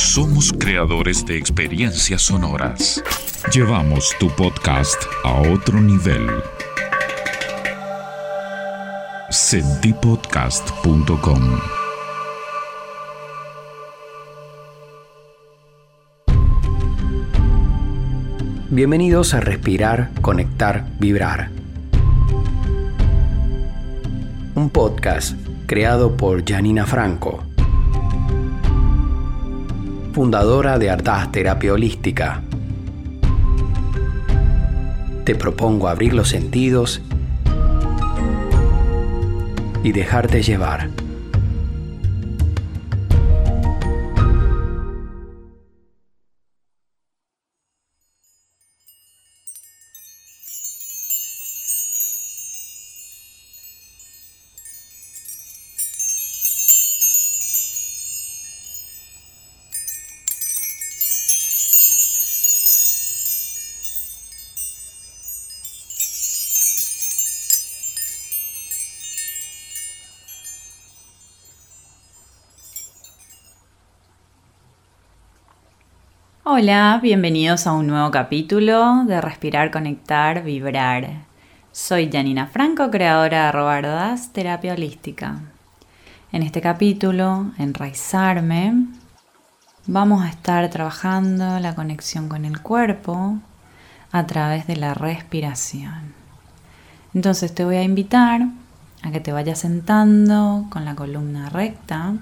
Somos creadores de experiencias sonoras. Llevamos tu podcast a otro nivel. Sentipodcast.com Bienvenidos a Respirar, Conectar, Vibrar. Un podcast creado por Janina Franco, fundadora de Ardaz Terapia Holística. Te propongo abrir los sentidos y dejarte llevar. Hola, bienvenidos a un nuevo capítulo de Respirar, Conectar, Vibrar. Soy Janina Franco, creadora de Robardas Terapia Holística. En este capítulo, Enraizarme, vamos a estar trabajando la conexión con el cuerpo a través de la respiración. Entonces te voy a invitar a que te vayas sentando con la columna recta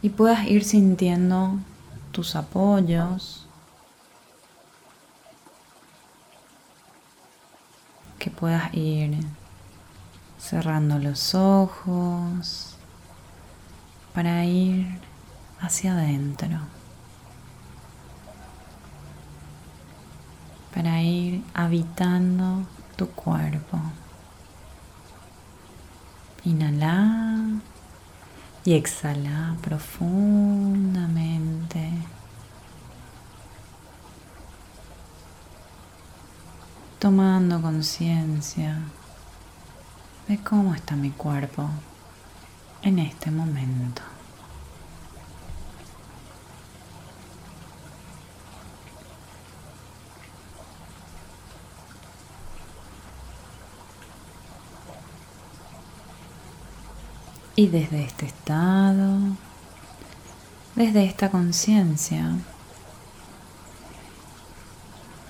y puedas ir sintiendo tus apoyos, que puedas ir cerrando los ojos para ir hacia adentro, para ir habitando tu cuerpo. Inhala y exhala profundamente. Tomando conciencia de cómo está mi cuerpo en este momento. Y desde este estado, desde esta conciencia,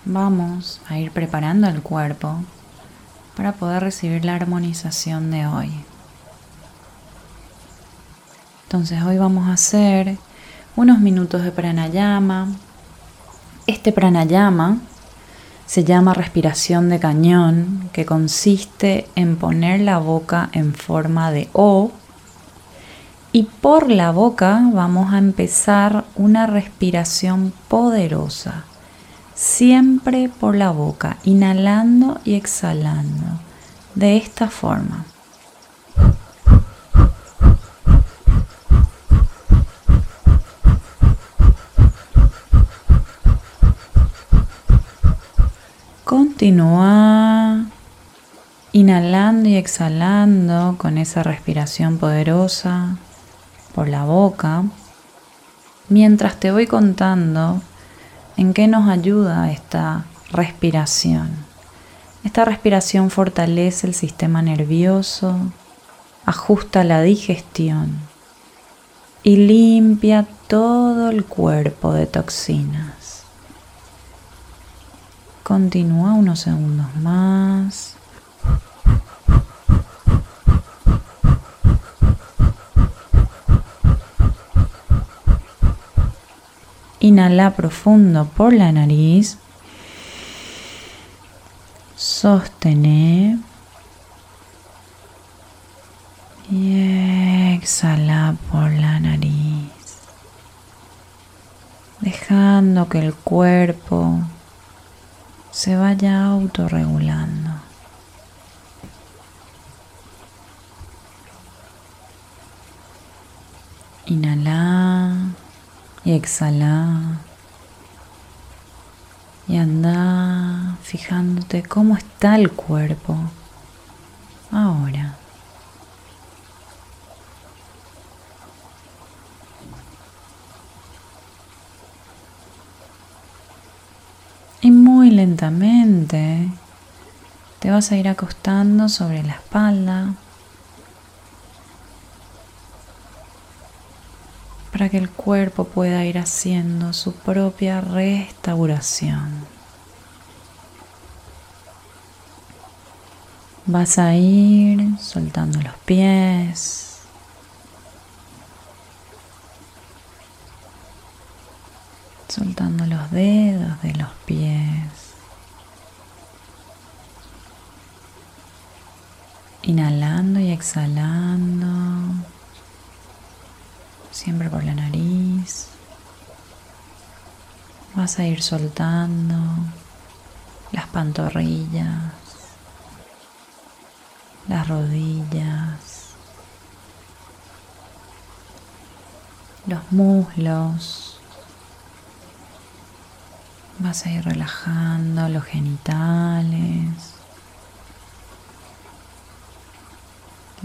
vamos a ir preparando el cuerpo para poder recibir la armonización de hoy. Entonces hoy vamos a hacer unos minutos de pranayama. Este pranayama se llama respiración de cañón, que consiste en poner la boca en forma de O y por la boca vamos a empezar una respiración poderosa. Siempre por la boca, inhalando y exhalando. De esta forma. Continúa inhalando y exhalando con esa respiración poderosa la boca, mientras te voy contando en qué nos ayuda esta respiración. Esta respiración fortalece el sistema nervioso, ajusta la digestión y limpia todo el cuerpo de toxinas. Continúa unos segundos más. Inhala profundo por la nariz. Sostener. Y exhala por la nariz. Dejando que el cuerpo se vaya autorregulando. Inhala y exhala. Y anda fijándote cómo está el cuerpo ahora. Y muy lentamente te vas a ir acostando sobre la espalda. Para que el cuerpo pueda ir haciendo su propia restauración. Vas a ir soltando los pies. Soltando los dedos de los pies. Inhalando y exhalando. Siempre por la nariz. Vas a ir soltando las pantorrillas las rodillas, los muslos. Vas a ir relajando los genitales,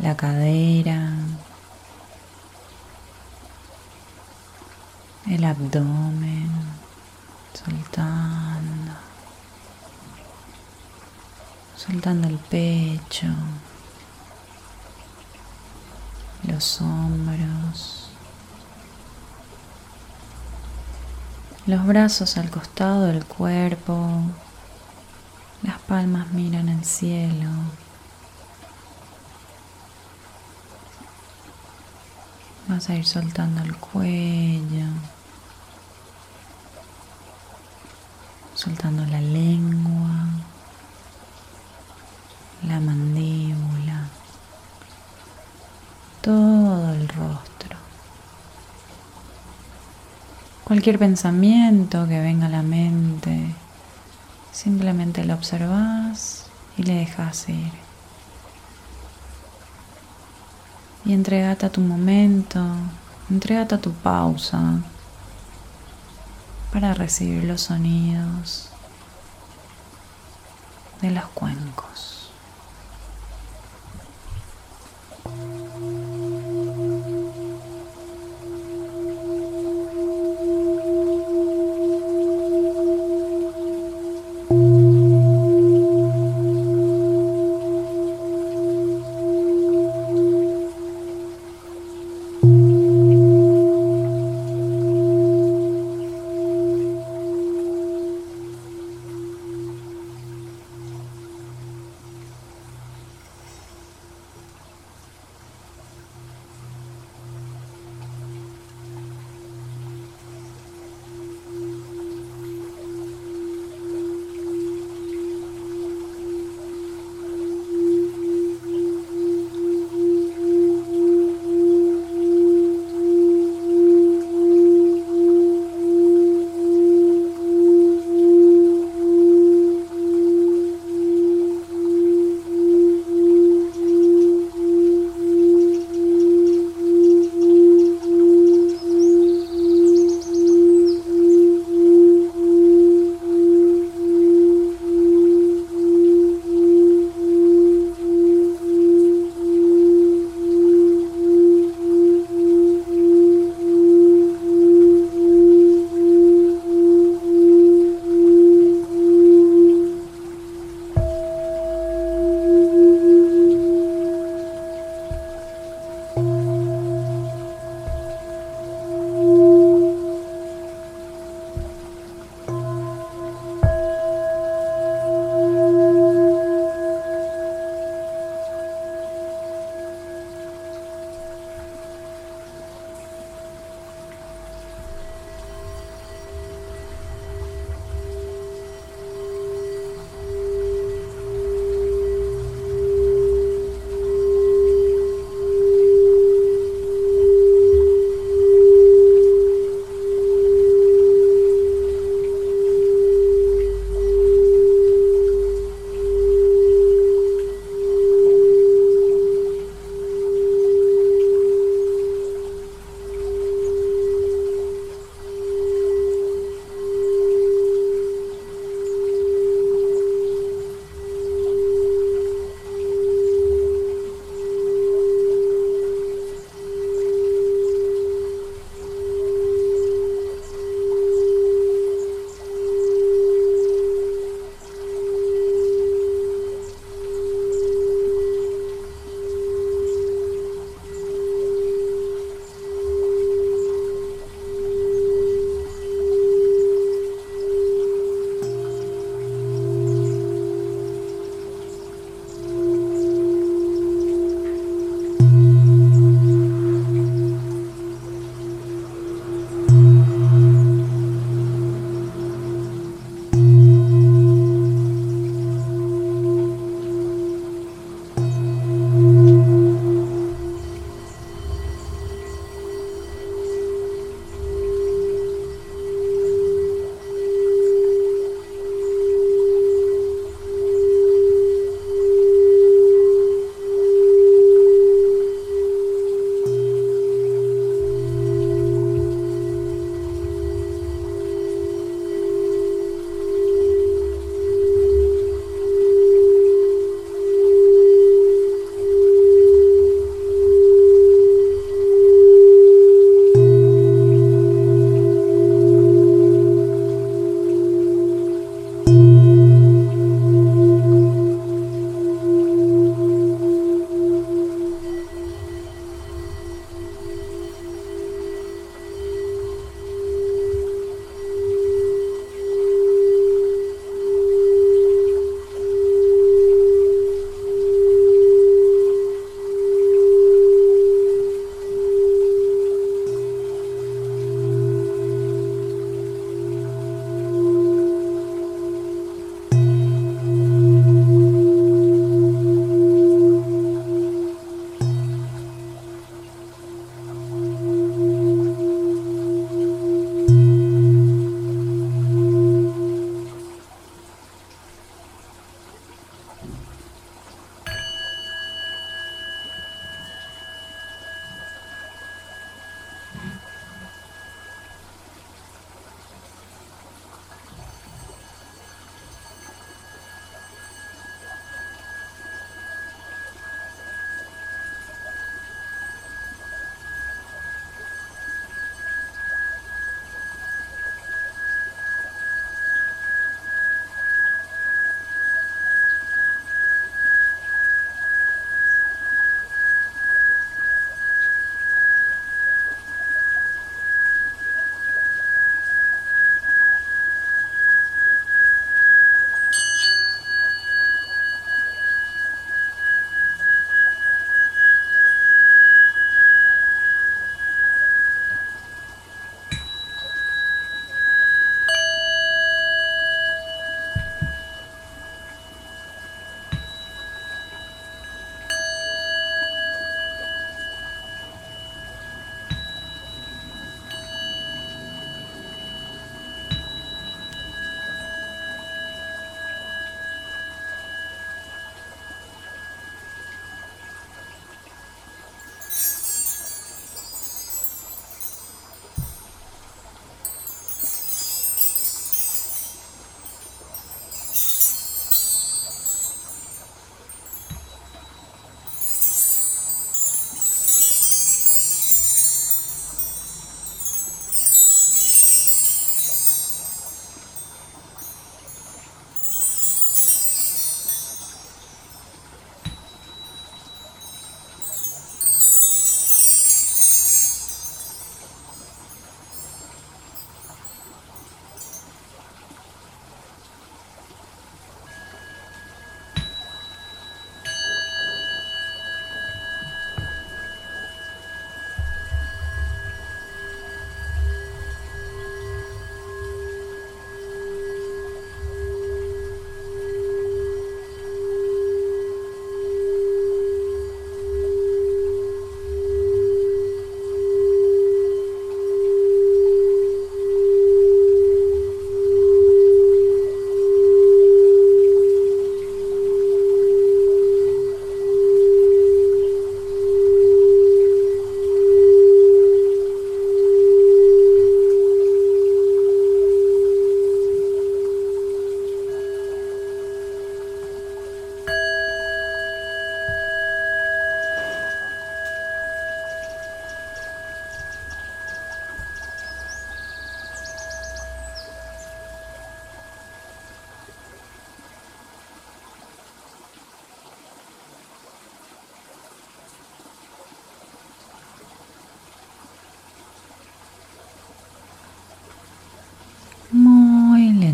la cadera, el abdomen, soltando, soltando el pecho los hombros, los brazos al costado del cuerpo, las palmas miran al cielo. Vas a ir soltando el cuello, soltando la lengua, la mandíbula todo el rostro. Cualquier pensamiento que venga a la mente, simplemente lo observas y le dejas ir. Y entregate a tu momento, entregate a tu pausa para recibir los sonidos de los cuencos.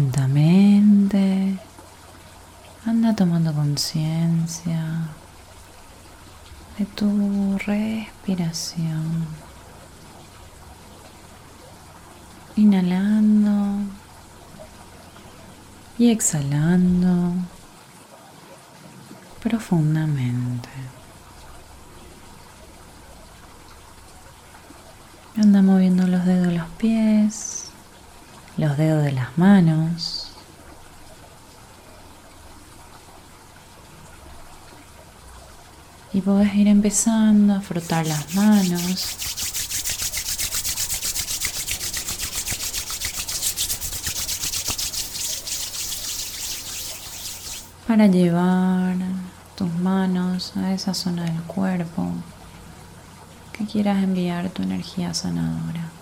Lentamente anda tomando conciencia de tu respiración. Inhalando y exhalando profundamente. Anda moviendo los dedos de los pies, los dedos de las manos. Y podés ir empezando a frotar las manos. Para llevar tus manos a esa zona del cuerpo que quieras enviar tu energía sanadora.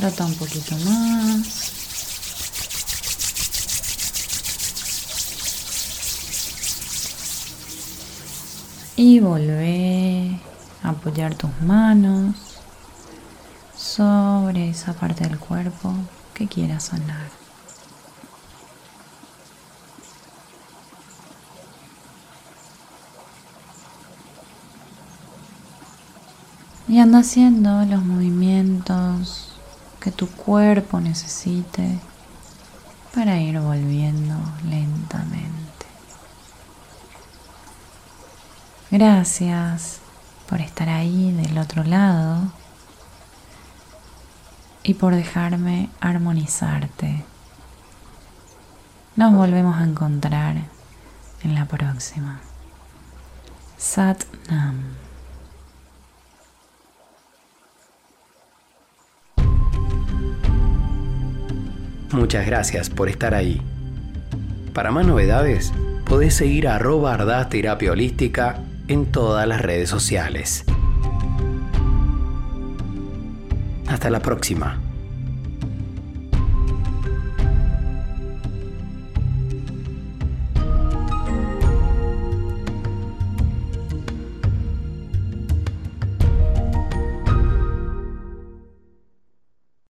Frota un poquito más. Y volvé a apoyar tus manos sobre esa parte del cuerpo que quieras sanar. Y anda haciendo los movimientos que tu cuerpo necesite para ir volviendo lentamente. Gracias por estar ahí del otro lado y por dejarme armonizarte. Nos volvemos a encontrar en la próxima. Sat Nam. Muchas gracias por estar ahí. Para más novedades, podés seguir a arroba Terapia Holística en todas las redes sociales. Hasta la próxima.